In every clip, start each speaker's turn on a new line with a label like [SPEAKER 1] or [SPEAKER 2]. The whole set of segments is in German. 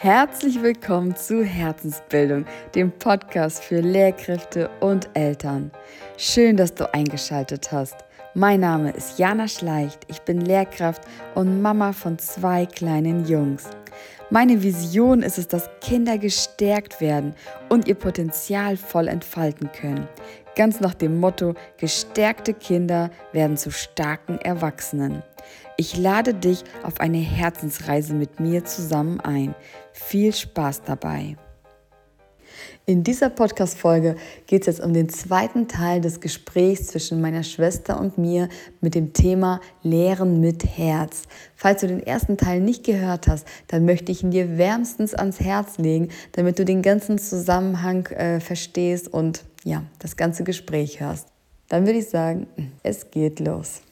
[SPEAKER 1] Herzlich willkommen zu Herzensbildung, dem Podcast für Lehrkräfte und Eltern. Schön, dass du eingeschaltet hast. Mein Name ist Jana Schleicht, ich bin Lehrkraft und Mama von zwei kleinen Jungs. Meine Vision ist es, dass Kinder gestärkt werden und ihr Potenzial voll entfalten können. Ganz nach dem Motto, gestärkte Kinder werden zu starken Erwachsenen. Ich lade dich auf eine Herzensreise mit mir zusammen ein. Viel Spaß dabei! In dieser Podcast-Folge geht es jetzt um den zweiten Teil des Gesprächs zwischen meiner Schwester und mir mit dem Thema Lehren mit Herz. Falls du den ersten Teil nicht gehört hast, dann möchte ich ihn dir wärmstens ans Herz legen, damit du den ganzen Zusammenhang äh, verstehst und ja, das ganze Gespräch hörst. Dann würde ich sagen, es geht los.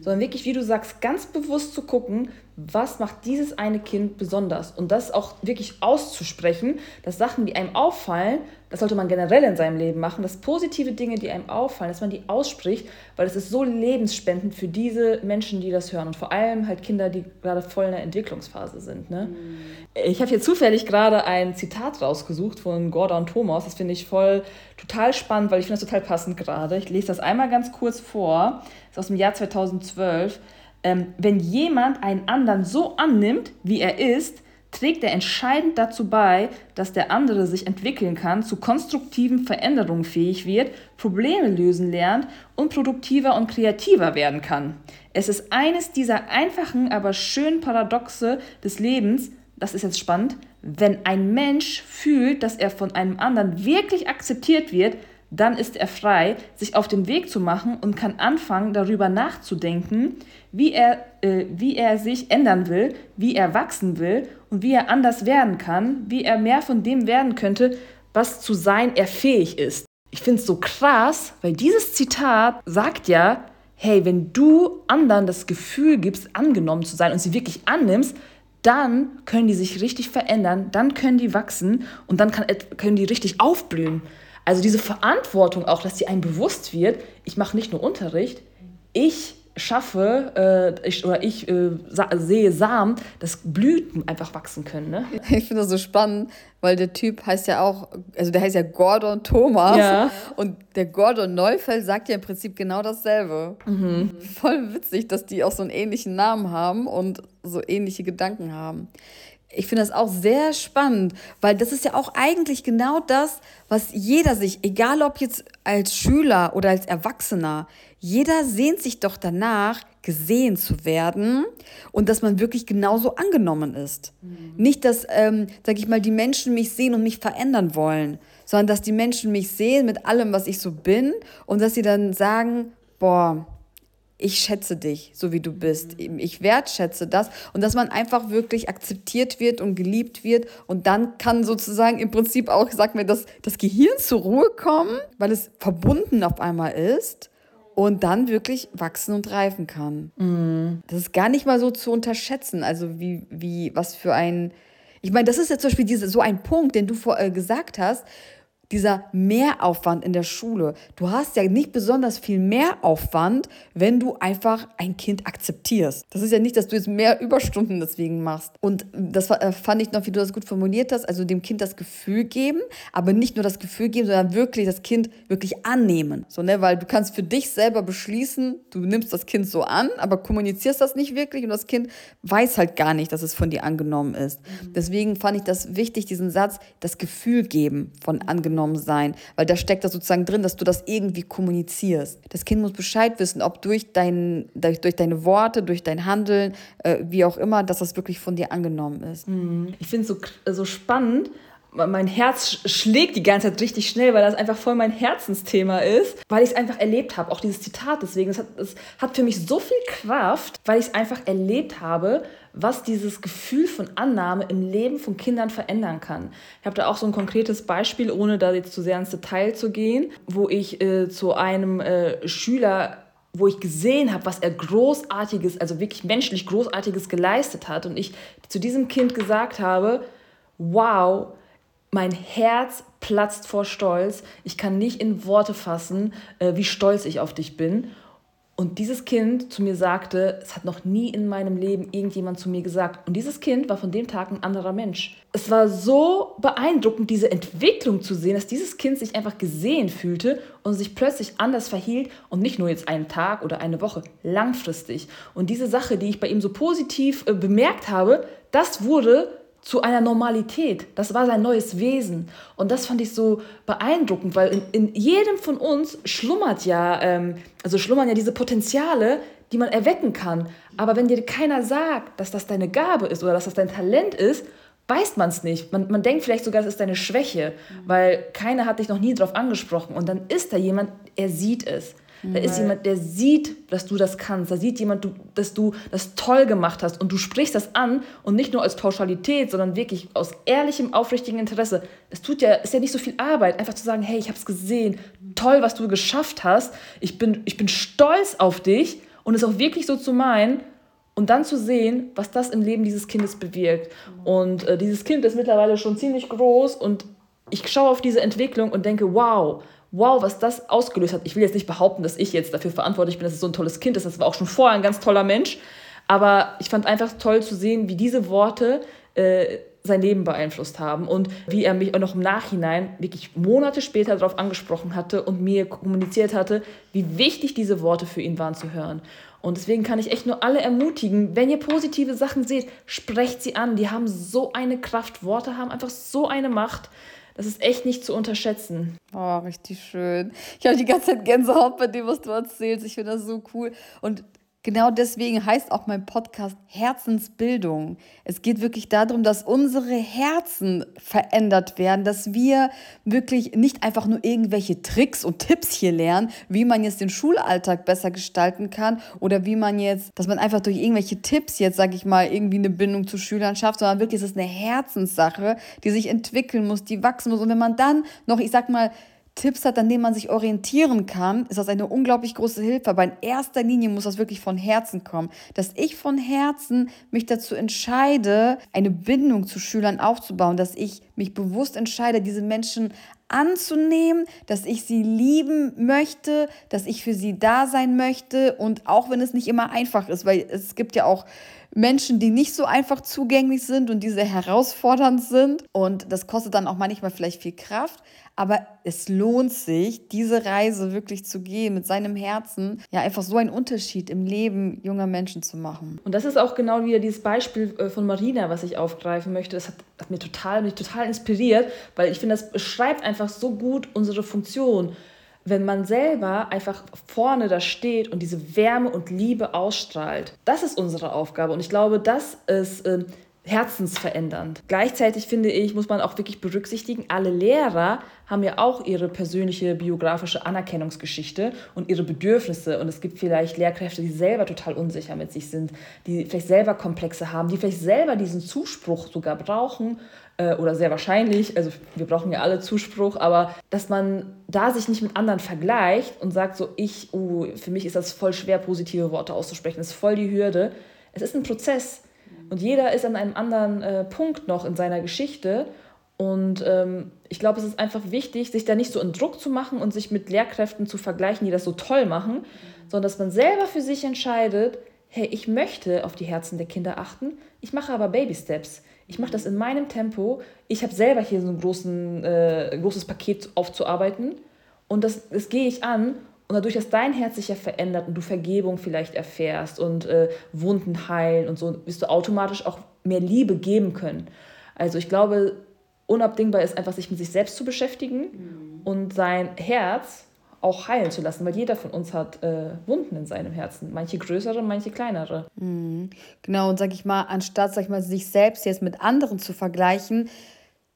[SPEAKER 2] Sondern wirklich, wie du sagst, ganz bewusst zu gucken, was macht dieses eine Kind besonders und das auch wirklich auszusprechen, dass Sachen, die einem auffallen, das sollte man generell in seinem Leben machen, dass positive Dinge, die einem auffallen, dass man die ausspricht, weil es ist so lebensspendend für diese Menschen, die das hören und vor allem halt Kinder, die gerade voll in der Entwicklungsphase sind. Ne? Mhm. Ich habe hier zufällig gerade ein Zitat rausgesucht von Gordon Thomas, das finde ich voll total spannend, weil ich finde das total passend gerade. Ich lese das einmal ganz kurz vor, das ist aus dem Jahr 2012 ähm, wenn jemand einen anderen so annimmt, wie er ist, trägt er entscheidend dazu bei, dass der andere sich entwickeln kann, zu konstruktiven Veränderungen fähig wird, Probleme lösen lernt und produktiver und kreativer werden kann. Es ist eines dieser einfachen, aber schönen Paradoxe des Lebens, das ist jetzt spannend, wenn ein Mensch fühlt, dass er von einem anderen wirklich akzeptiert wird, dann ist er frei, sich auf den Weg zu machen und kann anfangen, darüber nachzudenken, wie er, äh, wie er sich ändern will, wie er wachsen will und wie er anders werden kann, wie er mehr von dem werden könnte, was zu sein er fähig ist. Ich finde es so krass, weil dieses Zitat sagt ja, hey, wenn du anderen das Gefühl gibst, angenommen zu sein und sie wirklich annimmst, dann können die sich richtig verändern, dann können die wachsen und dann kann, können die richtig aufblühen. Also diese Verantwortung auch, dass die einem bewusst wird, ich mache nicht nur Unterricht, ich schaffe äh, ich, oder ich äh, sehe Samen, dass Blüten einfach wachsen können. Ne?
[SPEAKER 1] Ich finde das so spannend, weil der Typ heißt ja auch, also der heißt ja Gordon Thomas ja. und der Gordon Neufeld sagt ja im Prinzip genau dasselbe. Mhm. Voll witzig, dass die auch so einen ähnlichen Namen haben und so ähnliche Gedanken haben ich finde das auch sehr spannend, weil das ist ja auch eigentlich genau das, was jeder sich, egal ob jetzt als Schüler oder als Erwachsener, jeder sehnt sich doch danach, gesehen zu werden und dass man wirklich genauso angenommen ist. Mhm. Nicht, dass, ähm, sag ich mal, die Menschen mich sehen und mich verändern wollen, sondern dass die Menschen mich sehen mit allem, was ich so bin und dass sie dann sagen, boah, ich schätze dich, so wie du bist. Ich wertschätze das und dass man einfach wirklich akzeptiert wird und geliebt wird und dann kann sozusagen im Prinzip auch, sag mir, das, das Gehirn zur Ruhe kommen, weil es verbunden auf einmal ist und dann wirklich wachsen und reifen kann. Mhm. Das ist gar nicht mal so zu unterschätzen, also wie, wie was für ein ich meine, das ist ja zum Beispiel diese, so ein Punkt, den du vor, äh, gesagt hast, dieser Mehraufwand in der Schule. Du hast ja nicht besonders viel Mehraufwand, wenn du einfach ein Kind akzeptierst. Das ist ja nicht, dass du jetzt mehr Überstunden deswegen machst. Und das äh, fand ich noch, wie du das gut formuliert hast, also dem Kind das Gefühl geben, aber nicht nur das Gefühl geben, sondern wirklich das Kind wirklich annehmen. So, ne? Weil du kannst für dich selber beschließen, du nimmst das Kind so an, aber kommunizierst das nicht wirklich und das Kind weiß halt gar nicht, dass es von dir angenommen ist. Mhm. Deswegen fand ich das wichtig, diesen Satz, das Gefühl geben von angenommen wahrgenommen sein, weil da steckt das sozusagen drin, dass du das irgendwie kommunizierst. Das Kind muss Bescheid wissen, ob durch, dein, durch, durch deine Worte, durch dein Handeln, äh, wie auch immer, dass das wirklich von dir angenommen ist.
[SPEAKER 2] Mhm. Ich finde es so, so spannend, mein Herz schlägt die ganze Zeit richtig schnell, weil das einfach voll mein Herzensthema ist, weil ich es einfach erlebt habe, auch dieses Zitat deswegen. Es hat, es hat für mich so viel Kraft, weil ich es einfach erlebt habe, was dieses Gefühl von Annahme im Leben von Kindern verändern kann. Ich habe da auch so ein konkretes Beispiel, ohne da jetzt zu sehr ins Detail zu gehen, wo ich äh, zu einem äh, Schüler wo ich gesehen habe, was er großartiges, also wirklich menschlich großartiges geleistet hat und ich zu diesem Kind gesagt habe, wow, mein Herz platzt vor Stolz, ich kann nicht in Worte fassen, äh, wie stolz ich auf dich bin Und dieses Kind zu mir sagte, es hat noch nie in meinem Leben irgendjemand zu mir gesagt. Und dieses Kind war von dem Tag ein anderer Mensch. Es war so beeindruckend, diese Entwicklung zu sehen, dass dieses Kind sich einfach gesehen fühlte und sich plötzlich anders verhielt und nicht nur jetzt einen Tag oder eine Woche, langfristig. Und diese Sache, die ich bei ihm so positiv äh, bemerkt habe, das wurde zu einer Normalität. Das war sein neues Wesen. Und das fand ich so beeindruckend, weil in, in jedem von uns schlummert ja, ähm, also schlummern ja diese Potenziale, die man erwecken kann. Aber wenn dir keiner sagt, dass das deine Gabe ist oder dass das dein Talent ist, weiß man es nicht. Man, man denkt vielleicht sogar, es ist deine Schwäche, weil keiner hat dich noch nie darauf angesprochen. Und dann ist da jemand, er sieht es. Da ist jemand, der sieht, dass du das kannst. Da sieht jemand, dass du das toll gemacht hast. Und du sprichst das an und nicht nur als Pauschalität, sondern wirklich aus ehrlichem, aufrichtigem Interesse. Es tut ja, ist ja nicht so viel Arbeit, einfach zu sagen, hey, ich habe es gesehen. Toll, was du geschafft hast. Ich bin, ich bin stolz auf dich. Und es auch wirklich so zu meinen, und dann zu sehen, was das im Leben dieses Kindes bewirkt. Und äh, dieses Kind ist mittlerweile schon ziemlich groß und ich schaue auf diese Entwicklung und denke, wow, wow, was das ausgelöst hat. Ich will jetzt nicht behaupten, dass ich jetzt dafür verantwortlich bin, dass es so ein tolles Kind ist. Das war auch schon vorher ein ganz toller Mensch. Aber ich fand einfach toll zu sehen, wie diese Worte äh, sein Leben beeinflusst haben und wie er mich auch noch im Nachhinein wirklich Monate später darauf angesprochen hatte und mir kommuniziert hatte, wie wichtig diese Worte für ihn waren zu hören. Und deswegen kann ich echt nur alle ermutigen, wenn ihr positive Sachen seht, sprecht sie an. Die haben so eine Kraft. Worte haben einfach so eine Macht. Das ist echt nicht zu unterschätzen.
[SPEAKER 1] Oh, richtig schön. Ich habe die ganze Zeit Gänsehaut bei dem, was du erzählst. Ich finde das so cool. Und Genau deswegen heißt auch mein Podcast Herzensbildung. Es geht wirklich darum, dass unsere Herzen verändert werden, dass wir wirklich nicht einfach nur irgendwelche Tricks und Tipps hier lernen, wie man jetzt den Schulalltag besser gestalten kann oder wie man jetzt, dass man einfach durch irgendwelche Tipps jetzt, sage ich mal, irgendwie eine Bindung zu Schülern schafft, sondern wirklich ist es eine Herzenssache, die sich entwickeln muss, die wachsen muss. Und wenn man dann noch, ich sag mal, Tipps hat, an denen man sich orientieren kann, ist das eine unglaublich große Hilfe. Aber in erster Linie muss das wirklich von Herzen kommen. Dass ich von Herzen mich dazu entscheide, eine Bindung zu Schülern aufzubauen, dass ich mich bewusst entscheide, diese Menschen anzunehmen, dass ich sie lieben möchte, dass ich für sie da sein möchte. Und auch wenn es nicht immer einfach ist, weil es gibt ja auch Menschen, die nicht so einfach zugänglich sind und die sehr herausfordernd sind. Und das kostet dann auch manchmal vielleicht viel Kraft, aber es lohnt sich, diese Reise wirklich zu gehen, mit seinem Herzen, ja, einfach so einen Unterschied im Leben junger Menschen zu machen.
[SPEAKER 2] Und das ist auch genau wieder dieses Beispiel äh, von Marina, was ich aufgreifen möchte. Das hat, hat mir total, mich total inspiriert, weil ich finde, das beschreibt einfach so gut unsere Funktion wenn man selber einfach vorne da steht und diese Wärme und Liebe ausstrahlt. Das ist unsere Aufgabe und ich glaube, das ist äh, herzensverändernd. Gleichzeitig finde ich, muss man auch wirklich berücksichtigen, alle Lehrer haben ja auch ihre persönliche biografische Anerkennungsgeschichte und ihre Bedürfnisse. Und es gibt vielleicht Lehrkräfte, die selber total unsicher mit sich sind, die vielleicht selber Komplexe haben, die vielleicht selber diesen Zuspruch sogar brauchen äh, oder sehr wahrscheinlich. Also wir brauchen ja alle Zuspruch, aber dass man da sich nicht mit anderen vergleicht und sagt so, ich, uh, für mich ist das voll schwer, positive Worte auszusprechen, das ist voll die Hürde. Es ist ein Prozess und jeder ist an einem anderen äh, Punkt noch in seiner Geschichte. Und ähm, ich glaube, es ist einfach wichtig, sich da nicht so in Druck zu machen und sich mit Lehrkräften zu vergleichen, die das so toll machen, sondern dass man selber für sich entscheidet, hey, ich möchte auf die Herzen der Kinder achten, ich mache aber Baby Steps. Ich mache das in meinem Tempo. Ich habe selber hier so ein großen, äh, großes Paket aufzuarbeiten und das, das gehe ich an und dadurch, dass dein Herz sich ja verändert und du Vergebung vielleicht erfährst und äh, Wunden heilen und so, wirst du automatisch auch mehr Liebe geben können. Also ich glaube, unabdingbar ist einfach, sich mit sich selbst zu beschäftigen mhm. und sein Herz auch heilen zu lassen, weil jeder von uns hat äh, Wunden in seinem Herzen, manche größere, manche kleinere.
[SPEAKER 1] Mhm. Genau, und sag ich mal, anstatt sag ich mal, sich selbst jetzt mit anderen zu vergleichen,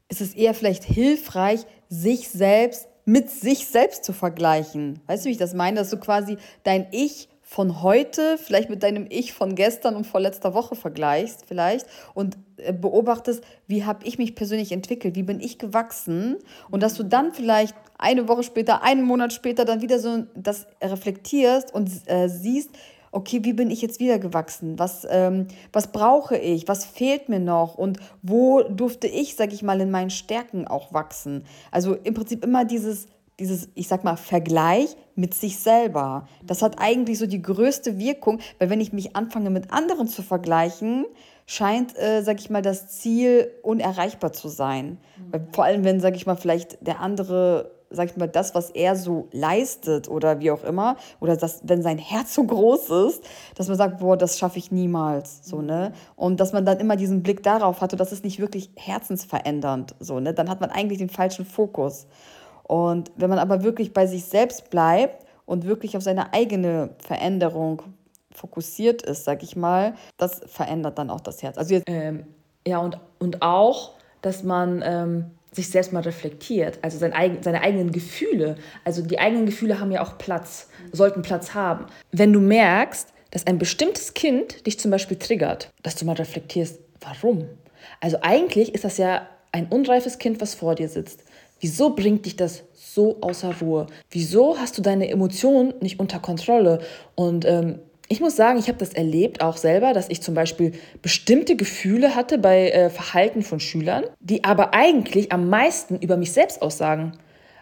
[SPEAKER 1] ist es eher vielleicht hilfreich, sich selbst mit sich selbst zu vergleichen. Weißt du, wie ich das meine? Dass du quasi dein Ich von heute vielleicht mit deinem Ich von gestern und vorletzter Woche vergleichst vielleicht und äh, beobachtest, wie habe ich mich persönlich entwickelt, wie bin ich gewachsen und dass du dann vielleicht eine Woche später, einen Monat später dann wieder so das reflektierst und äh, siehst, okay, wie bin ich jetzt wieder gewachsen? Was, ähm, was brauche ich? Was fehlt mir noch? Und wo durfte ich, sag ich mal, in meinen Stärken auch wachsen? Also im Prinzip immer dieses dieses, ich sag mal, Vergleich mit sich selber. Das hat eigentlich so die größte Wirkung, weil wenn ich mich anfange mit anderen zu vergleichen, scheint, äh, sag ich mal, das Ziel unerreichbar zu sein. Mhm. Vor allem, wenn, sag ich mal, vielleicht der andere sag ich mal, das, was er so leistet oder wie auch immer, oder das, wenn sein Herz so groß ist, dass man sagt, boah, das schaffe ich niemals, so, ne? Und dass man dann immer diesen Blick darauf hat und das ist nicht wirklich herzensverändernd, so, ne? Dann hat man eigentlich den falschen Fokus. Und wenn man aber wirklich bei sich selbst bleibt und wirklich auf seine eigene Veränderung fokussiert ist, sag ich mal, das verändert dann auch das Herz. Also
[SPEAKER 2] ähm, ja, und, und auch, dass man ähm, sich selbst mal reflektiert, also sein seine eigenen Gefühle. Also die eigenen Gefühle haben ja auch Platz, sollten Platz haben. Wenn du merkst, dass ein bestimmtes Kind dich zum Beispiel triggert, dass du mal reflektierst, warum? Also eigentlich ist das ja ein unreifes Kind, was vor dir sitzt. Wieso bringt dich das so außer Ruhe? Wieso hast du deine Emotionen nicht unter Kontrolle? Und ähm, ich muss sagen, ich habe das erlebt auch selber, dass ich zum Beispiel bestimmte Gefühle hatte bei äh, Verhalten von Schülern, die aber eigentlich am meisten über mich selbst aussagen.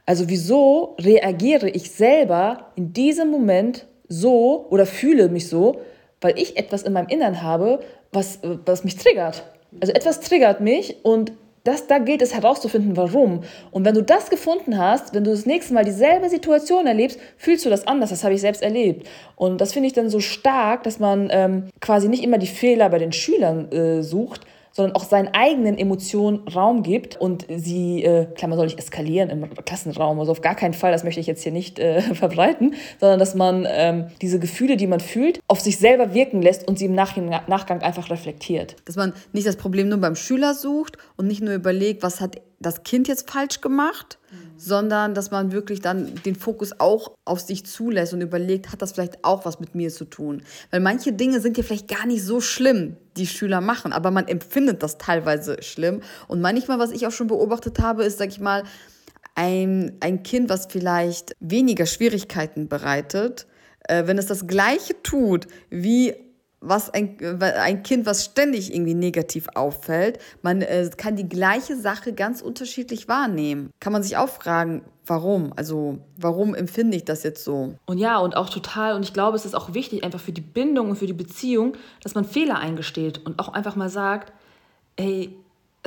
[SPEAKER 2] Also wieso reagiere ich selber in diesem Moment so oder fühle mich so, weil ich etwas in meinem Innern habe, was, äh, was mich triggert. Also etwas triggert mich und das, da gilt es herauszufinden, warum. Und wenn du das gefunden hast, wenn du das nächste Mal dieselbe Situation erlebst, fühlst du das anders. Das habe ich selbst erlebt. Und das finde ich dann so stark, dass man ähm, quasi nicht immer die Fehler bei den Schülern äh, sucht, sondern auch seinen eigenen Emotionen Raum gibt und sie, äh, klar, man soll nicht eskalieren im Klassenraum, also auf gar keinen Fall, das möchte ich jetzt hier nicht äh, verbreiten, sondern dass man ähm, diese Gefühle, die man fühlt, auf sich selber wirken lässt und sie im Nachgang einfach reflektiert.
[SPEAKER 1] Dass man nicht das Problem nur beim Schüler sucht und nicht nur überlegt, was hat das Kind jetzt falsch gemacht, sondern dass man wirklich dann den Fokus auch auf sich zulässt und überlegt, hat das vielleicht auch was mit mir zu tun? Weil manche Dinge sind ja vielleicht gar nicht so schlimm, die Schüler machen, aber man empfindet das teilweise schlimm. Und manchmal, was ich auch schon beobachtet habe, ist, sag ich mal, ein, ein Kind, was vielleicht weniger Schwierigkeiten bereitet, äh, wenn es das Gleiche tut wie was ein, ein Kind, was ständig irgendwie negativ auffällt, man äh, kann die gleiche Sache ganz unterschiedlich wahrnehmen. Kann man sich auch fragen, warum? Also, warum empfinde ich das jetzt so?
[SPEAKER 2] Und ja, und auch total, und ich glaube, es ist auch wichtig, einfach für die Bindung und für die Beziehung, dass man Fehler eingesteht und auch einfach mal sagt, ey,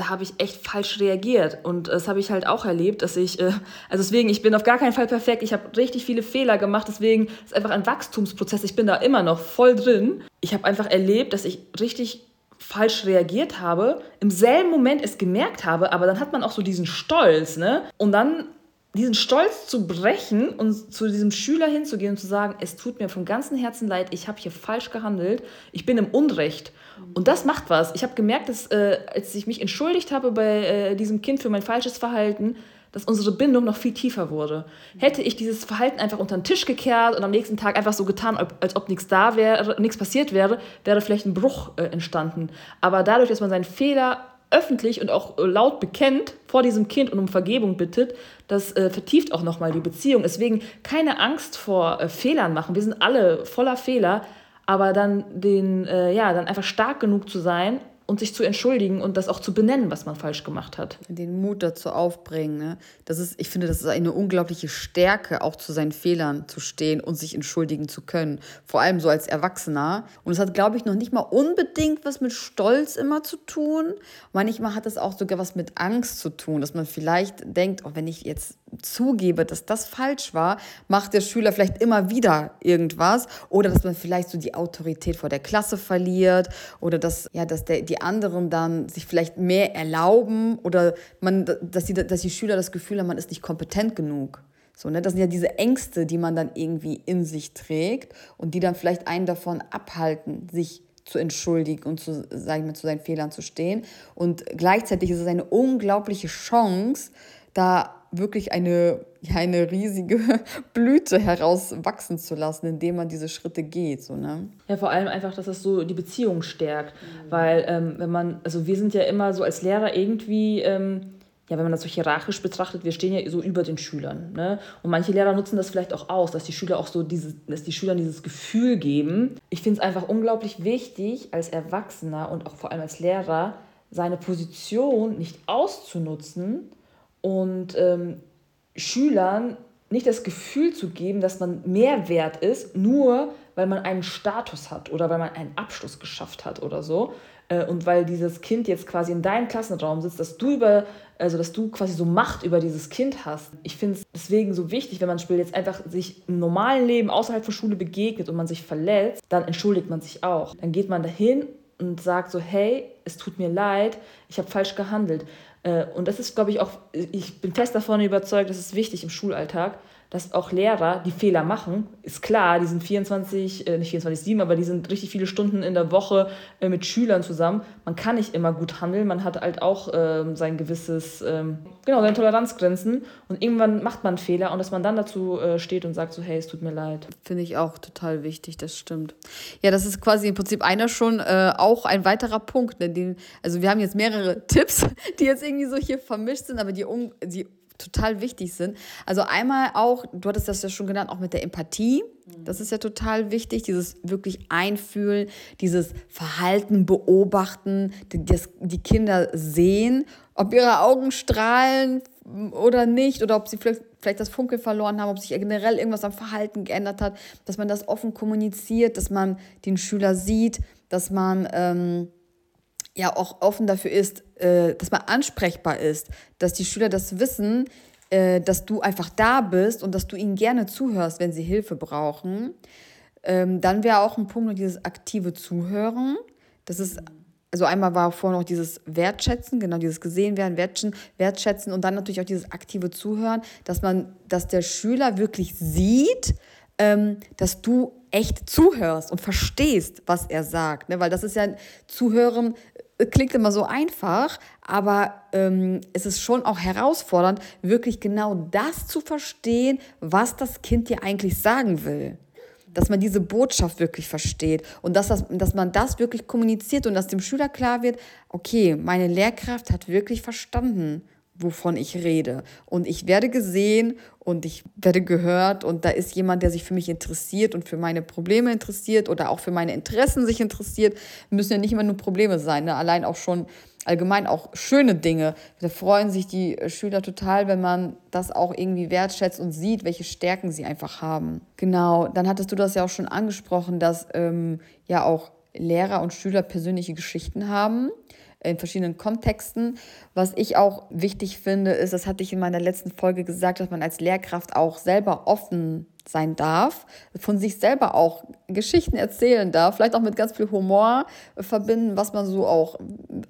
[SPEAKER 2] habe ich echt falsch reagiert. Und das habe ich halt auch erlebt, dass ich, äh, also deswegen, ich bin auf gar keinen Fall perfekt. Ich habe richtig viele Fehler gemacht. Deswegen ist einfach ein Wachstumsprozess. Ich bin da immer noch voll drin. Ich habe einfach erlebt, dass ich richtig falsch reagiert habe, im selben Moment es gemerkt habe, aber dann hat man auch so diesen Stolz, ne? Und dann diesen Stolz zu brechen und zu diesem Schüler hinzugehen und zu sagen, es tut mir vom ganzen Herzen leid, ich habe hier falsch gehandelt, ich bin im Unrecht. Und das macht was. Ich habe gemerkt, dass äh, als ich mich entschuldigt habe bei äh, diesem Kind für mein falsches Verhalten, dass unsere Bindung noch viel tiefer wurde. Hätte ich dieses Verhalten einfach unter den Tisch gekehrt und am nächsten Tag einfach so getan, als ob nichts da wäre, nichts passiert wäre, wäre vielleicht ein Bruch äh, entstanden. Aber dadurch, dass man seinen Fehler öffentlich und auch äh, laut bekennt vor diesem Kind und um Vergebung bittet, das äh, vertieft auch nochmal die Beziehung. Deswegen keine Angst vor äh, Fehlern machen. Wir sind alle voller Fehler, aber dann den, äh, ja, dann einfach stark genug zu sein und sich zu entschuldigen und das auch zu benennen, was man falsch gemacht hat.
[SPEAKER 1] Den Mut dazu aufbringen. Ne? Das ist, ich finde, das ist eine unglaubliche Stärke, auch zu seinen Fehlern zu stehen und sich entschuldigen zu können. Vor allem so als Erwachsener. Und es hat, glaube ich, noch nicht mal unbedingt was mit Stolz immer zu tun. Manchmal hat es auch sogar was mit Angst zu tun, dass man vielleicht denkt, oh, wenn ich jetzt zugebe, dass das falsch war, macht der Schüler vielleicht immer wieder irgendwas oder dass man vielleicht so die Autorität vor der Klasse verliert oder dass, ja, dass der, die anderen dann sich vielleicht mehr erlauben oder man, dass, die, dass die Schüler das Gefühl haben, man ist nicht kompetent genug. So, ne? Das sind ja diese Ängste, die man dann irgendwie in sich trägt und die dann vielleicht einen davon abhalten, sich zu entschuldigen und zu, sag ich mal, zu seinen Fehlern zu stehen. Und gleichzeitig ist es eine unglaubliche Chance, da wirklich eine, ja, eine riesige Blüte herauswachsen zu lassen, indem man diese Schritte geht. So, ne?
[SPEAKER 2] Ja, vor allem einfach, dass das so die Beziehung stärkt. Mhm. Weil ähm, wenn man, also wir sind ja immer so als Lehrer irgendwie, ähm, ja, wenn man das so hierarchisch betrachtet, wir stehen ja so über den Schülern. Ne? Und manche Lehrer nutzen das vielleicht auch aus, dass die Schüler auch so dieses, dass die Schülern dieses Gefühl geben. Ich finde es einfach unglaublich wichtig, als Erwachsener und auch vor allem als Lehrer, seine Position nicht auszunutzen, und ähm, Schülern nicht das Gefühl zu geben, dass man mehr wert ist, nur weil man einen Status hat oder weil man einen Abschluss geschafft hat oder so. Äh, und weil dieses Kind jetzt quasi in deinem Klassenraum sitzt, dass du über, also dass du quasi so Macht über dieses Kind hast. Ich finde es deswegen so wichtig, wenn man jetzt einfach sich im normalen Leben außerhalb von Schule begegnet und man sich verletzt, dann entschuldigt man sich auch. Dann geht man dahin und sagt so, hey, es tut mir leid, ich habe falsch gehandelt. Äh, und das ist, glaube ich, auch, ich bin fest davon überzeugt, das ist wichtig im Schulalltag, dass auch Lehrer die Fehler machen. Ist klar, die sind 24, äh, nicht 24, 7, aber die sind richtig viele Stunden in der Woche äh, mit Schülern zusammen. Man kann nicht immer gut handeln, man hat halt auch ähm, sein gewisses, ähm, genau, seine Toleranzgrenzen und irgendwann macht man Fehler und dass man dann dazu äh, steht und sagt so, hey, es tut mir leid.
[SPEAKER 1] Finde ich auch total wichtig, das stimmt. Ja, das ist quasi im Prinzip einer schon äh, auch ein weiterer Punkt. Ne, den, also wir haben jetzt mehrere Tipps, die jetzt irgendwie so hier vermischt sind, aber die, um, die total wichtig sind. Also einmal auch, du hattest das ja schon genannt, auch mit der Empathie. Das ist ja total wichtig, dieses wirklich Einfühlen, dieses Verhalten beobachten, die, die Kinder sehen, ob ihre Augen strahlen oder nicht, oder ob sie vielleicht, vielleicht das Funkel verloren haben, ob sich generell irgendwas am Verhalten geändert hat, dass man das offen kommuniziert, dass man den Schüler sieht, dass man... Ähm, ja auch offen dafür ist, äh, dass man ansprechbar ist, dass die Schüler das wissen, äh, dass du einfach da bist und dass du ihnen gerne zuhörst, wenn sie Hilfe brauchen. Ähm, dann wäre auch ein Punkt noch dieses aktive Zuhören. Das ist, also einmal war vorher noch dieses Wertschätzen, genau dieses gesehen werden, wertschätzen, wertschätzen und dann natürlich auch dieses aktive Zuhören, dass man, dass der Schüler wirklich sieht, ähm, dass du echt zuhörst und verstehst, was er sagt. Ne? Weil das ist ja, Zuhören klingt immer so einfach, aber ähm, es ist schon auch herausfordernd, wirklich genau das zu verstehen, was das Kind dir eigentlich sagen will. Dass man diese Botschaft wirklich versteht und dass, das, dass man das wirklich kommuniziert und dass dem Schüler klar wird, okay, meine Lehrkraft hat wirklich verstanden, wovon ich rede. Und ich werde gesehen und ich werde gehört und da ist jemand, der sich für mich interessiert und für meine Probleme interessiert oder auch für meine Interessen sich interessiert. Müssen ja nicht immer nur Probleme sein, ne? allein auch schon allgemein auch schöne Dinge. Da freuen sich die Schüler total, wenn man das auch irgendwie wertschätzt und sieht, welche Stärken sie einfach haben. Genau, dann hattest du das ja auch schon angesprochen, dass ähm, ja auch Lehrer und Schüler persönliche Geschichten haben in verschiedenen Kontexten. Was ich auch wichtig finde, ist, das hatte ich in meiner letzten Folge gesagt, dass man als Lehrkraft auch selber offen sein darf, von sich selber auch Geschichten erzählen darf, vielleicht auch mit ganz viel Humor verbinden, was man so auch,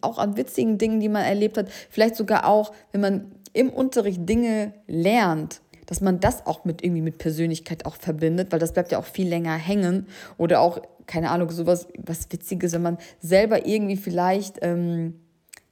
[SPEAKER 1] auch an witzigen Dingen, die man erlebt hat, vielleicht sogar auch, wenn man im Unterricht Dinge lernt, dass man das auch mit irgendwie mit Persönlichkeit auch verbindet, weil das bleibt ja auch viel länger hängen oder auch keine Ahnung, sowas, was Witziges, wenn man selber irgendwie vielleicht ähm,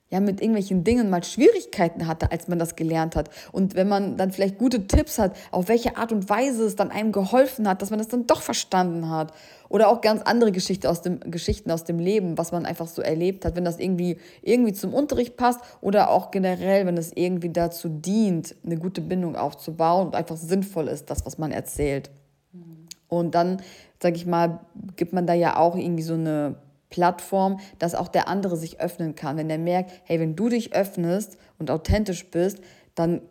[SPEAKER 1] ja mit irgendwelchen Dingen mal Schwierigkeiten hatte, als man das gelernt hat. Und wenn man dann vielleicht gute Tipps hat, auf welche Art und Weise es dann einem geholfen hat, dass man das dann doch verstanden hat. Oder auch ganz andere Geschichte aus dem, Geschichten aus dem Leben, was man einfach so erlebt hat, wenn das irgendwie, irgendwie zum Unterricht passt oder auch generell, wenn es irgendwie dazu dient, eine gute Bindung aufzubauen und einfach sinnvoll ist, das, was man erzählt. Mhm. Und dann sag ich mal, gibt man da ja auch irgendwie so eine Plattform, dass auch der andere sich öffnen kann. Wenn der merkt, hey, wenn du dich öffnest und authentisch bist, dann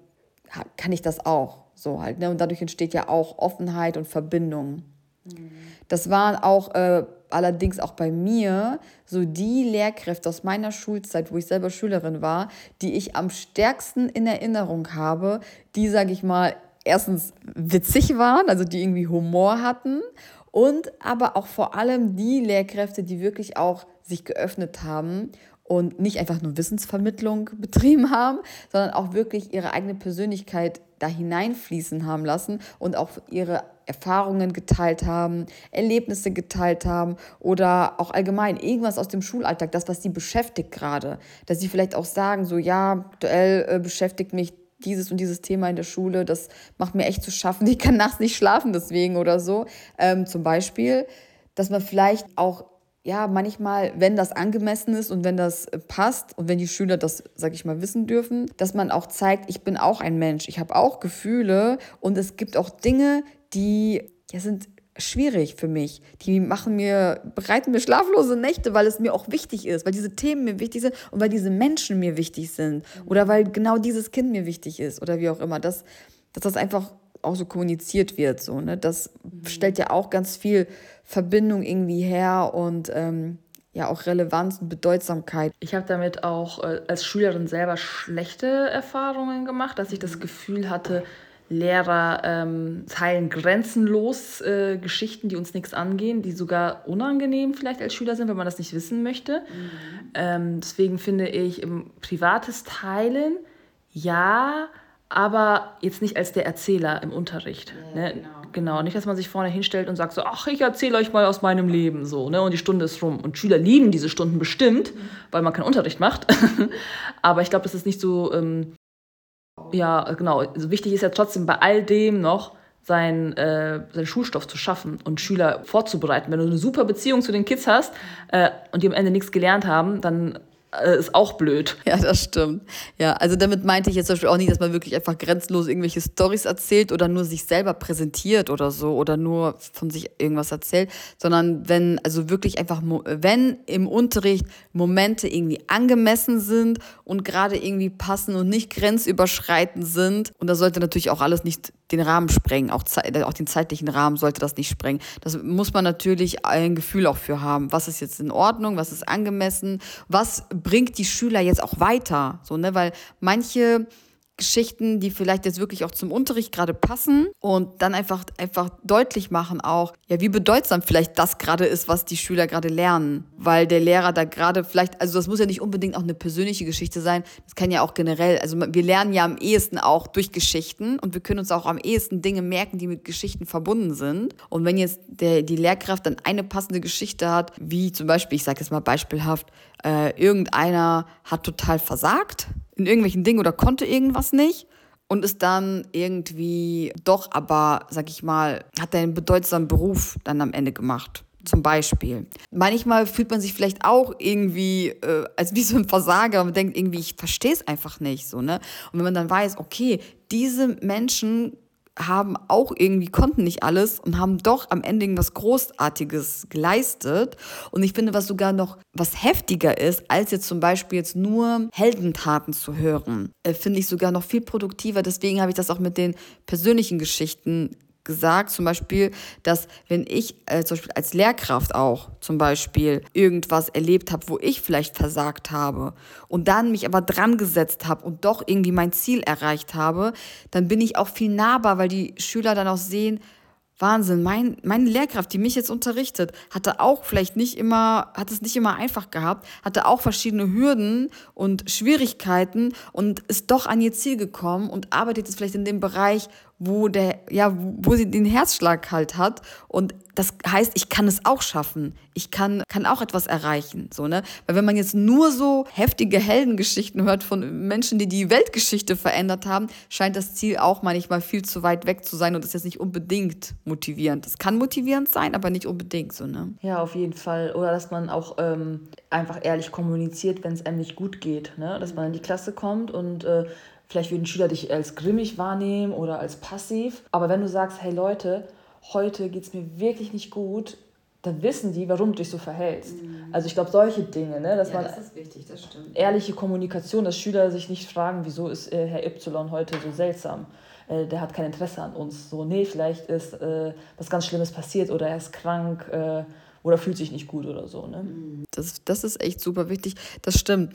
[SPEAKER 1] kann ich das auch. So halt. Ne? Und dadurch entsteht ja auch Offenheit und Verbindung. Mhm. Das waren auch äh, allerdings auch bei mir so die Lehrkräfte aus meiner Schulzeit, wo ich selber Schülerin war, die ich am stärksten in Erinnerung habe, die, sage ich mal, erstens witzig waren, also die irgendwie Humor hatten und aber auch vor allem die Lehrkräfte, die wirklich auch sich geöffnet haben und nicht einfach nur Wissensvermittlung betrieben haben, sondern auch wirklich ihre eigene Persönlichkeit da hineinfließen haben lassen und auch ihre Erfahrungen geteilt haben, Erlebnisse geteilt haben oder auch allgemein irgendwas aus dem Schulalltag, das, was sie beschäftigt gerade. Dass sie vielleicht auch sagen, so ja, aktuell äh, beschäftigt mich dieses und dieses Thema in der Schule, das macht mir echt zu schaffen, ich kann nachts nicht schlafen deswegen oder so. Ähm, zum Beispiel, dass man vielleicht auch, ja, manchmal, wenn das angemessen ist und wenn das äh, passt und wenn die Schüler das, sag ich mal, wissen dürfen, dass man auch zeigt, ich bin auch ein Mensch, ich habe auch Gefühle und es gibt auch Dinge, die ja, sind schwierig für mich. Die machen mir, bereiten mir schlaflose Nächte, weil es mir auch wichtig ist, weil diese Themen mir wichtig sind und weil diese Menschen mir wichtig sind oder weil genau dieses Kind mir wichtig ist oder wie auch immer. Dass, dass das einfach auch so kommuniziert wird. So, ne? Das mhm. stellt ja auch ganz viel Verbindung irgendwie her und ähm, ja auch Relevanz und Bedeutsamkeit.
[SPEAKER 2] Ich habe damit auch äh, als Schülerin selber schlechte Erfahrungen gemacht, dass ich das Gefühl hatte, Lehrer ähm, teilen grenzenlos äh, Geschichten, die uns nichts angehen, die sogar unangenehm vielleicht als Schüler sind, wenn man das nicht wissen möchte. Mhm. Ähm, deswegen finde ich im privates Teilen ja, aber jetzt nicht als der Erzähler im Unterricht. Ja, ne? genau. genau. Nicht, dass man sich vorne hinstellt und sagt so, ach, ich erzähle euch mal aus meinem Leben so, ne? Und die Stunde ist rum. Und Schüler lieben diese Stunden bestimmt, mhm. weil man keinen Unterricht macht. aber ich glaube, das ist nicht so ähm, ja, genau. Also wichtig ist ja trotzdem bei all dem noch, sein, äh, seinen Schulstoff zu schaffen und Schüler vorzubereiten. Wenn du eine super Beziehung zu den Kids hast äh, und die am Ende nichts gelernt haben, dann ist auch blöd.
[SPEAKER 1] Ja, das stimmt. Ja, also damit meinte ich jetzt zum Beispiel auch nicht, dass man wirklich einfach grenzenlos irgendwelche Stories erzählt oder nur sich selber präsentiert oder so oder nur von sich irgendwas erzählt, sondern wenn, also wirklich einfach, wenn im Unterricht Momente irgendwie angemessen sind und gerade irgendwie passen und nicht grenzüberschreitend sind, und da sollte natürlich auch alles nicht den Rahmen sprengen, auch, auch den zeitlichen Rahmen sollte das nicht sprengen. Das muss man natürlich ein Gefühl auch für haben. Was ist jetzt in Ordnung, was ist angemessen, was bringt die Schüler jetzt auch weiter? So, ne? Weil manche Geschichten, die vielleicht jetzt wirklich auch zum Unterricht gerade passen und dann einfach, einfach deutlich machen auch, ja, wie bedeutsam vielleicht das gerade ist, was die Schüler gerade lernen. Weil der Lehrer da gerade vielleicht, also das muss ja nicht unbedingt auch eine persönliche Geschichte sein, das kann ja auch generell, also wir lernen ja am ehesten auch durch Geschichten und wir können uns auch am ehesten Dinge merken, die mit Geschichten verbunden sind. Und wenn jetzt der, die Lehrkraft dann eine passende Geschichte hat, wie zum Beispiel, ich sage jetzt mal beispielhaft, äh, irgendeiner hat total versagt in irgendwelchen Dingen oder konnte irgendwas nicht und ist dann irgendwie doch aber, sag ich mal, hat einen bedeutsamen Beruf dann am Ende gemacht. Zum Beispiel. Manchmal fühlt man sich vielleicht auch irgendwie äh, als wie so ein Versager und denkt irgendwie, ich verstehe es einfach nicht. So, ne? Und wenn man dann weiß, okay, diese Menschen haben auch irgendwie, konnten nicht alles und haben doch am Ende irgendwas Großartiges geleistet. Und ich finde, was sogar noch was heftiger ist, als jetzt zum Beispiel jetzt nur Heldentaten zu hören, äh, finde ich sogar noch viel produktiver. Deswegen habe ich das auch mit den persönlichen Geschichten gesagt, zum Beispiel, dass wenn ich äh, zum Beispiel als Lehrkraft auch zum Beispiel irgendwas erlebt habe, wo ich vielleicht versagt habe und dann mich aber dran gesetzt habe und doch irgendwie mein Ziel erreicht habe, dann bin ich auch viel nahbar, weil die Schüler dann auch sehen, Wahnsinn, mein, meine Lehrkraft, die mich jetzt unterrichtet, hatte auch vielleicht nicht immer, hat es nicht immer einfach gehabt, hatte auch verschiedene Hürden und Schwierigkeiten und ist doch an ihr Ziel gekommen und arbeitet jetzt vielleicht in dem Bereich, wo der, ja, wo sie den Herzschlag halt hat. Und das heißt, ich kann es auch schaffen. Ich kann, kann auch etwas erreichen. So, ne? Weil wenn man jetzt nur so heftige Heldengeschichten hört von Menschen, die die Weltgeschichte verändert haben, scheint das Ziel auch manchmal viel zu weit weg zu sein und das ist jetzt nicht unbedingt motivierend. Das kann motivierend sein, aber nicht unbedingt so, ne?
[SPEAKER 2] Ja, auf jeden Fall. Oder dass man auch ähm, einfach ehrlich kommuniziert, wenn es einem nicht gut geht. Ne? Dass man in die Klasse kommt und äh, Vielleicht würden Schüler dich als grimmig wahrnehmen oder als passiv. Aber wenn du sagst, hey Leute, heute geht es mir wirklich nicht gut, dann wissen die, warum du dich so verhältst. Mhm. Also ich glaube, solche Dinge, ne, dass ja, man das ist wichtig, das stimmt. ehrliche Kommunikation, dass Schüler sich nicht fragen, wieso ist äh, Herr Y heute so seltsam. Äh, der hat kein Interesse an uns. So, nee, vielleicht ist äh, was ganz Schlimmes passiert oder er ist krank äh, oder fühlt sich nicht gut oder so. Ne?
[SPEAKER 1] Mhm. Das, das ist echt super wichtig. Das stimmt.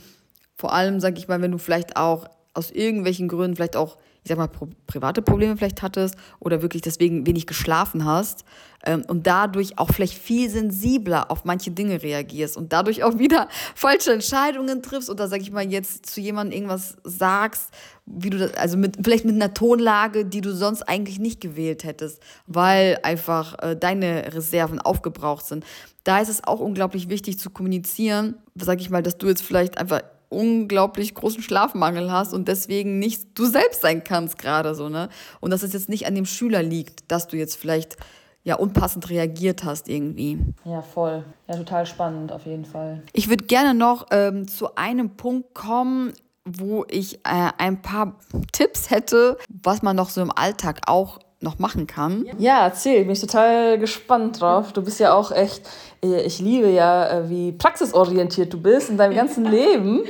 [SPEAKER 1] Vor allem, sage ich mal, wenn du vielleicht auch aus irgendwelchen Gründen vielleicht auch, ich sag mal, private Probleme vielleicht hattest oder wirklich deswegen wenig geschlafen hast ähm, und dadurch auch vielleicht viel sensibler auf manche Dinge reagierst und dadurch auch wieder falsche Entscheidungen triffst oder sag ich mal jetzt zu jemandem irgendwas sagst, wie du das, also mit, vielleicht mit einer Tonlage, die du sonst eigentlich nicht gewählt hättest, weil einfach äh, deine Reserven aufgebraucht sind. Da ist es auch unglaublich wichtig zu kommunizieren, sag ich mal, dass du jetzt vielleicht einfach unglaublich großen Schlafmangel hast und deswegen nicht du selbst sein kannst gerade so, ne? Und dass es jetzt nicht an dem Schüler liegt, dass du jetzt vielleicht ja unpassend reagiert hast irgendwie.
[SPEAKER 2] Ja, voll. Ja, total spannend auf jeden Fall.
[SPEAKER 1] Ich würde gerne noch ähm, zu einem Punkt kommen, wo ich äh, ein paar Tipps hätte, was man noch so im Alltag auch noch machen kann.
[SPEAKER 2] Ja, erzähl, bin ich total gespannt drauf. Du bist ja auch echt, äh, ich liebe ja, äh, wie praxisorientiert du bist in deinem ganzen Leben.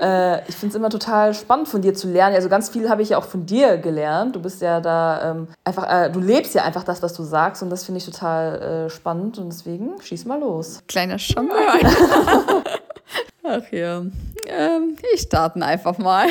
[SPEAKER 2] Äh, ich finde es immer total spannend von dir zu lernen. Also ganz viel habe ich ja auch von dir gelernt. Du bist ja da ähm, einfach, du lebst ja einfach das, was du sagst und das finde ich total spannend und deswegen schieß mal los.
[SPEAKER 1] Kleiner Schommer. Ach ja, ähm, ich starten einfach mal.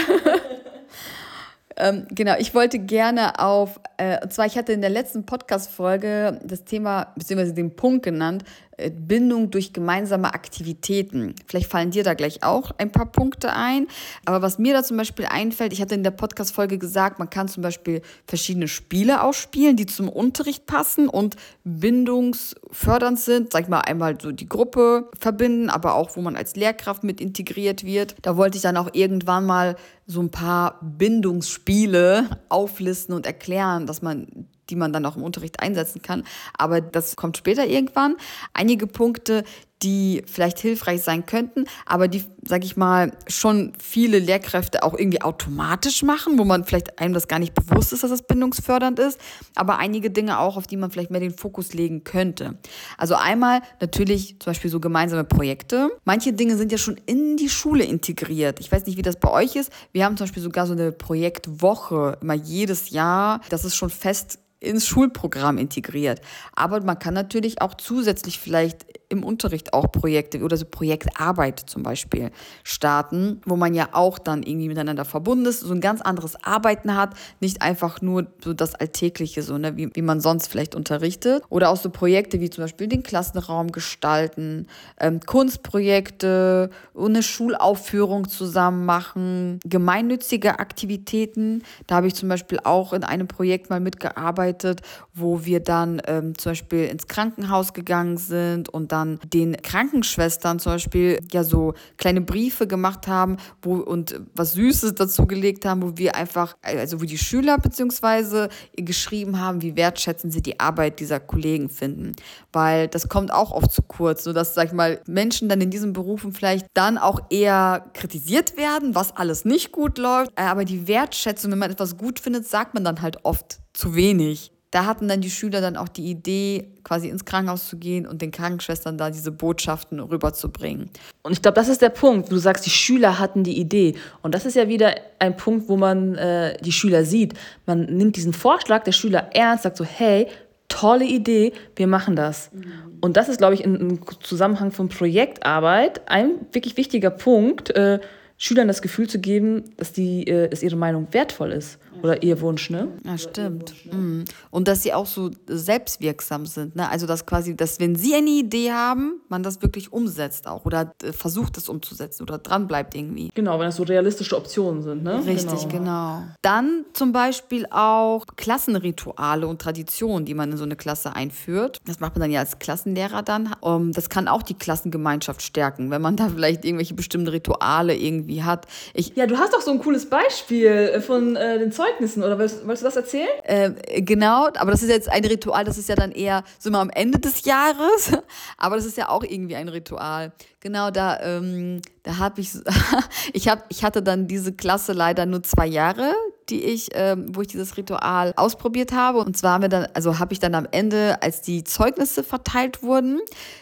[SPEAKER 1] Ähm, genau, ich wollte gerne auf, äh, und zwar, ich hatte in der letzten Podcast-Folge das Thema, beziehungsweise den Punkt genannt, Bindung durch gemeinsame Aktivitäten. Vielleicht fallen dir da gleich auch ein paar Punkte ein. Aber was mir da zum Beispiel einfällt, ich hatte in der Podcast-Folge gesagt, man kann zum Beispiel verschiedene Spiele ausspielen, die zum Unterricht passen und bindungsfördernd sind. Sag ich mal, einmal so die Gruppe verbinden, aber auch, wo man als Lehrkraft mit integriert wird. Da wollte ich dann auch irgendwann mal so ein paar Bindungsspiele auflisten und erklären, dass man die man dann auch im Unterricht einsetzen kann. Aber das kommt später irgendwann. Einige Punkte, die vielleicht hilfreich sein könnten, aber die, sage ich mal, schon viele Lehrkräfte auch irgendwie automatisch machen, wo man vielleicht einem das gar nicht bewusst ist, dass das bindungsfördernd ist, aber einige Dinge auch, auf die man vielleicht mehr den Fokus legen könnte. Also einmal natürlich zum Beispiel so gemeinsame Projekte. Manche Dinge sind ja schon in die Schule integriert. Ich weiß nicht, wie das bei euch ist. Wir haben zum Beispiel sogar so eine Projektwoche immer jedes Jahr. Das ist schon fest ins Schulprogramm integriert. Aber man kann natürlich auch zusätzlich vielleicht im Unterricht auch Projekte oder so Projektarbeit zum Beispiel starten, wo man ja auch dann irgendwie miteinander verbunden ist, so ein ganz anderes Arbeiten hat, nicht einfach nur so das Alltägliche, so ne, wie, wie man sonst vielleicht unterrichtet. Oder auch so Projekte wie zum Beispiel den Klassenraum gestalten, ähm, Kunstprojekte, eine Schulaufführung zusammen machen, gemeinnützige Aktivitäten. Da habe ich zum Beispiel auch in einem Projekt mal mitgearbeitet, wo wir dann ähm, zum Beispiel ins Krankenhaus gegangen sind und dann dann den Krankenschwestern zum Beispiel ja so kleine Briefe gemacht haben wo, und was Süßes dazu gelegt haben, wo wir einfach, also wo die Schüler beziehungsweise geschrieben haben, wie wertschätzen sie die Arbeit dieser Kollegen finden. Weil das kommt auch oft zu kurz, sodass, sag ich mal, Menschen dann in diesen Berufen vielleicht dann auch eher kritisiert werden, was alles nicht gut läuft. Aber die Wertschätzung, wenn man etwas gut findet, sagt man dann halt oft zu wenig da hatten dann die Schüler dann auch die Idee, quasi ins Krankenhaus zu gehen und den Krankenschwestern da diese Botschaften rüberzubringen.
[SPEAKER 2] Und ich glaube, das ist der Punkt. Du sagst, die Schüler hatten die Idee. Und das ist ja wieder ein Punkt, wo man äh, die Schüler sieht. Man nimmt diesen Vorschlag der Schüler ernst, sagt so, hey, tolle Idee, wir machen das. Mhm. Und das ist, glaube ich, im Zusammenhang von Projektarbeit ein wirklich wichtiger Punkt, äh, Schülern das Gefühl zu geben, dass, die, äh, dass ihre Meinung wertvoll ist oder ihr Wunsch, ne?
[SPEAKER 1] Ja, stimmt. Mhm. Und dass sie auch so selbstwirksam sind, ne? Also dass quasi, dass wenn sie eine Idee haben, man das wirklich umsetzt auch oder äh, versucht es umzusetzen oder dran bleibt irgendwie.
[SPEAKER 2] Genau, wenn das so realistische Optionen sind, ne?
[SPEAKER 1] Richtig, genau. genau. Dann zum Beispiel auch Klassenrituale und Traditionen, die man in so eine Klasse einführt. Das macht man dann ja als Klassenlehrer dann. Um, das kann auch die Klassengemeinschaft stärken, wenn man da vielleicht irgendwelche bestimmten Rituale irgendwie hat.
[SPEAKER 2] Ich ja, du hast doch so ein cooles Beispiel äh, von äh, den Zeugen Zeugnissen oder willst, willst du das erzählen?
[SPEAKER 1] Äh, genau, aber das ist jetzt ein Ritual, das ist ja dann eher so mal am Ende des Jahres, aber das ist ja auch irgendwie ein Ritual. Genau, da, ähm, da habe ich, ich, hab, ich hatte dann diese Klasse leider nur zwei Jahre, die ich, ähm, wo ich dieses Ritual ausprobiert habe. Und zwar haben dann, also habe ich dann am Ende, als die Zeugnisse verteilt wurden,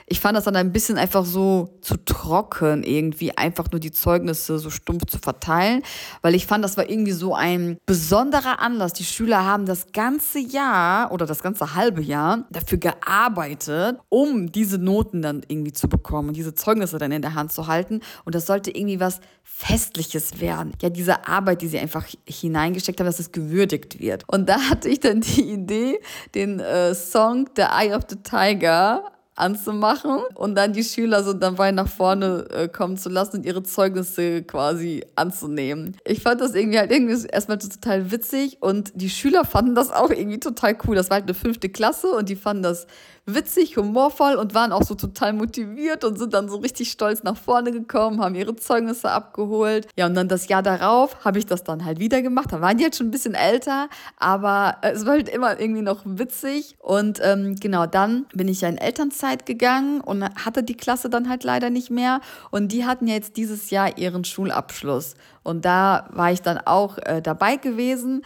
[SPEAKER 1] ich fand das dann ein bisschen einfach so zu trocken, irgendwie einfach nur die Zeugnisse so stumpf zu verteilen, weil ich fand, das war irgendwie so ein besonderer Anlass. Die Schüler haben das ganze Jahr oder das ganze halbe Jahr dafür gearbeitet, um diese Noten dann irgendwie zu bekommen und diese Zeugnisse dann in der Hand zu halten. Und das sollte irgendwie was Festliches werden. Ja, diese Arbeit, die sie einfach hineingesteckt haben, dass es gewürdigt wird. Und da hatte ich dann die Idee, den äh, Song The Eye of the Tiger anzumachen und dann die Schüler so dabei nach vorne äh, kommen zu lassen und ihre Zeugnisse quasi anzunehmen. Ich fand das irgendwie halt irgendwie erstmal total witzig und die Schüler fanden das auch irgendwie total cool. Das war halt eine fünfte Klasse und die fanden das witzig, humorvoll und waren auch so total motiviert und sind dann so richtig stolz nach vorne gekommen, haben ihre Zeugnisse abgeholt. Ja, und dann das Jahr darauf habe ich das dann halt wieder gemacht. Da waren die jetzt schon ein bisschen älter, aber es war halt immer irgendwie noch witzig. Und ähm, genau, dann bin ich ja in Elternzeit gegangen und hatte die Klasse dann halt leider nicht mehr. Und die hatten ja jetzt dieses Jahr ihren Schulabschluss. Und da war ich dann auch äh, dabei gewesen.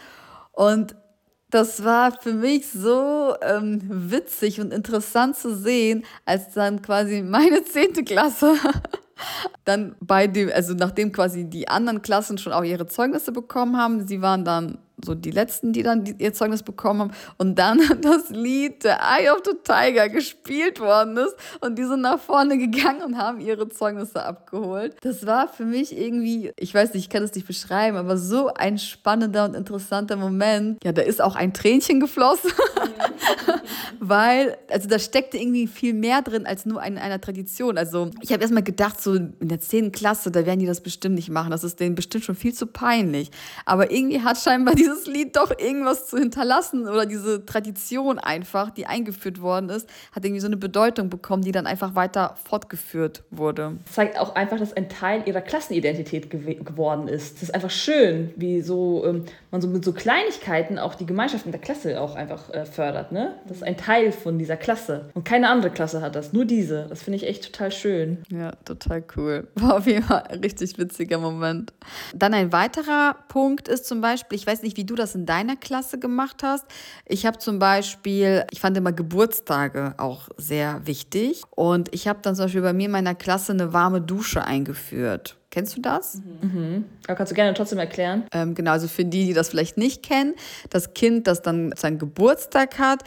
[SPEAKER 1] Und das war für mich so ähm, witzig und interessant zu sehen, als dann quasi meine zehnte Klasse Dann bei dem, also nachdem quasi die anderen Klassen schon auch ihre Zeugnisse bekommen haben, sie waren dann so die letzten, die dann ihr Zeugnis bekommen haben. Und dann das Lied The Eye of the Tiger gespielt worden ist. Und die sind nach vorne gegangen und haben ihre Zeugnisse abgeholt. Das war für mich irgendwie, ich weiß nicht, ich kann es nicht beschreiben, aber so ein spannender und interessanter Moment. Ja, da ist auch ein Tränchen geflossen. Weil, also da steckte irgendwie viel mehr drin als nur in einer Tradition. Also ich habe erstmal gedacht, so in der 10. Klasse, da werden die das bestimmt nicht machen. Das ist denen bestimmt schon viel zu peinlich. Aber irgendwie hat scheinbar diese dieses Lied doch irgendwas zu hinterlassen oder diese Tradition einfach, die eingeführt worden ist, hat irgendwie so eine Bedeutung bekommen, die dann einfach weiter fortgeführt wurde.
[SPEAKER 2] Das zeigt auch einfach, dass ein Teil ihrer Klassenidentität gew geworden ist. Das ist einfach schön, wie so ähm, man so mit so Kleinigkeiten auch die Gemeinschaft in der Klasse auch einfach äh, fördert. Ne? Das ist ein Teil von dieser Klasse. Und keine andere Klasse hat das, nur diese. Das finde ich echt total schön.
[SPEAKER 1] Ja, total cool. War auf jeden Fall ein richtig witziger Moment. Dann ein weiterer Punkt ist zum Beispiel, ich weiß nicht, wie du das in deiner Klasse gemacht hast. Ich habe zum Beispiel, ich fand immer Geburtstage auch sehr wichtig. Und ich habe dann zum Beispiel bei mir in meiner Klasse eine warme Dusche eingeführt. Kennst du das?
[SPEAKER 2] Mhm. Aber kannst du gerne trotzdem erklären?
[SPEAKER 1] Ähm, genau, also für die, die das vielleicht nicht kennen, das Kind, das dann seinen Geburtstag hat,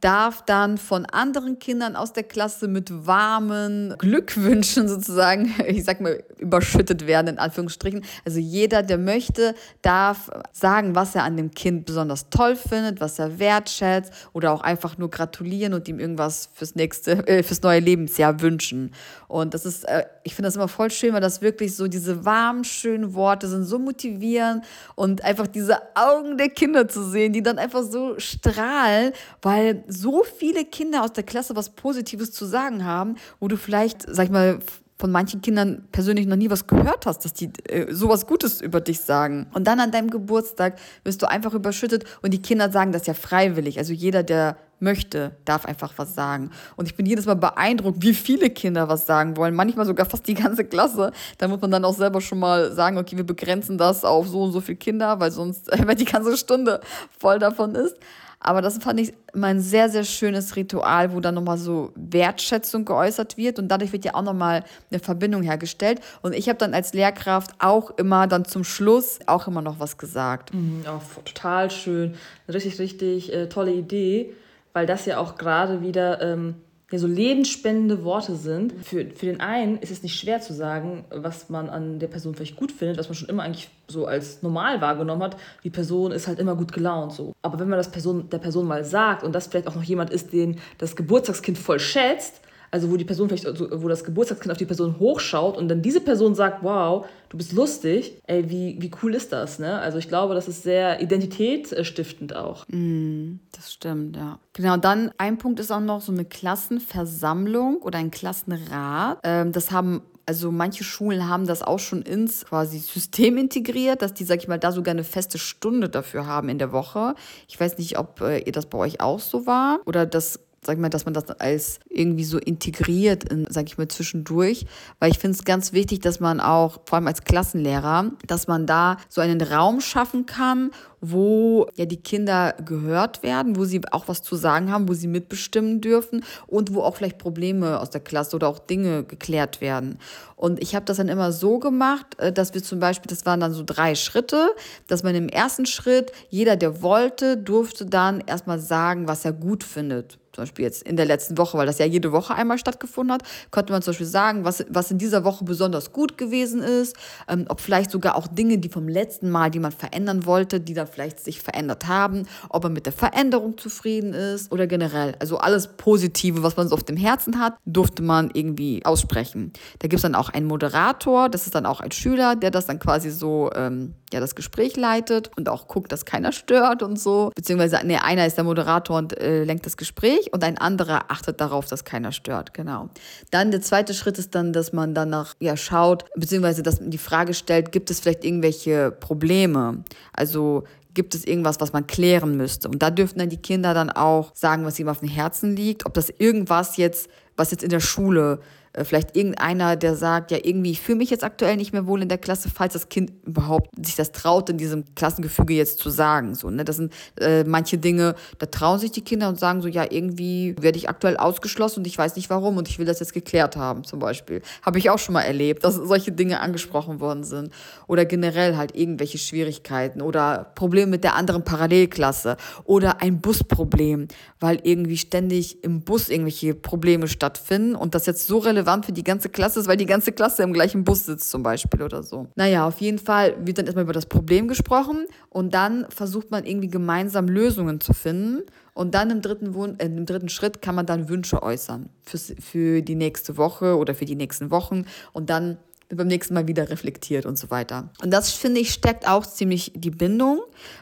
[SPEAKER 1] darf dann von anderen Kindern aus der Klasse mit warmen Glückwünschen sozusagen, ich sag mal, überschüttet werden, in Anführungsstrichen. Also jeder, der möchte, darf sagen, was er an dem Kind besonders toll findet, was er wertschätzt oder auch einfach nur gratulieren und ihm irgendwas fürs nächste, äh, fürs neue Lebensjahr wünschen. Und das ist, äh, ich finde das immer voll schön, weil das wirklich so diese warmen, schönen Worte sind, so motivierend und einfach diese Augen der Kinder zu sehen, die dann einfach so strahlen, weil so viele Kinder aus der Klasse was Positives zu sagen haben, wo du vielleicht, sag ich mal, von manchen Kindern persönlich noch nie was gehört hast, dass die äh, sowas Gutes über dich sagen. Und dann an deinem Geburtstag wirst du einfach überschüttet und die Kinder sagen das ja freiwillig. Also jeder, der möchte, darf einfach was sagen. Und ich bin jedes Mal beeindruckt, wie viele Kinder was sagen wollen. Manchmal sogar fast die ganze Klasse. Da muss man dann auch selber schon mal sagen, okay, wir begrenzen das auf so und so viele Kinder, weil sonst äh, die ganze Stunde voll davon ist. Aber das fand ich immer ein sehr, sehr schönes Ritual, wo dann nochmal so Wertschätzung geäußert wird und dadurch wird ja auch nochmal eine Verbindung hergestellt. Und ich habe dann als Lehrkraft auch immer dann zum Schluss auch immer noch was gesagt.
[SPEAKER 2] Mhm, auch total schön. Richtig, richtig äh, tolle Idee, weil das ja auch gerade wieder ähm, ja, so lebensspendende Worte sind. Für, für den einen ist es nicht schwer zu sagen, was man an der Person vielleicht gut findet, was man schon immer eigentlich so als normal wahrgenommen hat. Die Person ist halt immer gut gelaunt so. Aber wenn man das Person, der Person mal sagt und das vielleicht auch noch jemand ist, den das Geburtstagskind voll schätzt, also wo die Person vielleicht, also wo das Geburtstagskind auf die Person hochschaut und dann diese Person sagt, wow, du bist lustig, ey, wie, wie cool ist das, ne? Also ich glaube, das ist sehr identitätsstiftend auch.
[SPEAKER 1] Mm, das stimmt, ja. Genau, dann ein Punkt ist auch noch so eine Klassenversammlung oder ein Klassenrat. Ähm, das haben also manche Schulen haben das auch schon ins quasi System integriert, dass die, sag ich mal, da sogar eine feste Stunde dafür haben in der Woche. Ich weiß nicht, ob äh, ihr das bei euch auch so war oder das sag mal, dass man das als irgendwie so integriert, in, sag ich mal, zwischendurch. Weil ich finde es ganz wichtig, dass man auch, vor allem als Klassenlehrer, dass man da so einen Raum schaffen kann, wo ja die Kinder gehört werden, wo sie auch was zu sagen haben, wo sie mitbestimmen dürfen und wo auch vielleicht Probleme aus der Klasse oder auch Dinge geklärt werden. Und ich habe das dann immer so gemacht, äh, dass wir zum Beispiel, das waren dann so drei Schritte, dass man im ersten Schritt, jeder, der wollte, durfte dann erstmal sagen, was er gut findet zum Beispiel jetzt in der letzten Woche, weil das ja jede Woche einmal stattgefunden hat, konnte man zum Beispiel sagen, was, was in dieser Woche besonders gut gewesen ist, ähm, ob vielleicht sogar auch Dinge, die vom letzten Mal, die man verändern wollte, die dann vielleicht sich verändert haben, ob man mit der Veränderung zufrieden ist oder generell. Also alles Positive, was man so auf dem Herzen hat, durfte man irgendwie aussprechen. Da gibt es dann auch einen Moderator, das ist dann auch ein Schüler, der das dann quasi so, ähm, ja, das Gespräch leitet und auch guckt, dass keiner stört und so. Beziehungsweise, nee, einer ist der Moderator und äh, lenkt das Gespräch und ein anderer achtet darauf, dass keiner stört. Genau. Dann der zweite Schritt ist dann, dass man danach ja schaut, beziehungsweise dass man die Frage stellt, gibt es vielleicht irgendwelche Probleme? Also gibt es irgendwas, was man klären müsste? Und da dürften dann die Kinder dann auch sagen, was ihnen auf dem Herzen liegt, ob das irgendwas jetzt, was jetzt in der Schule vielleicht irgendeiner, der sagt, ja, irgendwie, ich fühle mich jetzt aktuell nicht mehr wohl in der Klasse, falls das Kind überhaupt sich das traut, in diesem Klassengefüge jetzt zu sagen. So, ne? Das sind äh, manche Dinge, da trauen sich die Kinder und sagen so, ja, irgendwie werde ich aktuell ausgeschlossen und ich weiß nicht warum und ich will das jetzt geklärt haben, zum Beispiel. Habe ich auch schon mal erlebt, dass solche Dinge angesprochen worden sind. Oder generell halt irgendwelche Schwierigkeiten oder Probleme mit der anderen Parallelklasse oder ein Busproblem, weil irgendwie ständig im Bus irgendwelche Probleme stattfinden und das jetzt so relevant für die ganze Klasse ist, weil die ganze Klasse im gleichen Bus sitzt zum Beispiel oder so. Naja, auf jeden Fall wird dann erstmal über das Problem gesprochen und dann versucht man irgendwie gemeinsam Lösungen zu finden. Und dann im dritten, Wun äh, im dritten Schritt kann man dann Wünsche äußern für, für die nächste Woche oder für die nächsten Wochen. Und dann beim nächsten Mal wieder reflektiert und so weiter. Und das finde ich steckt auch ziemlich die Bindung,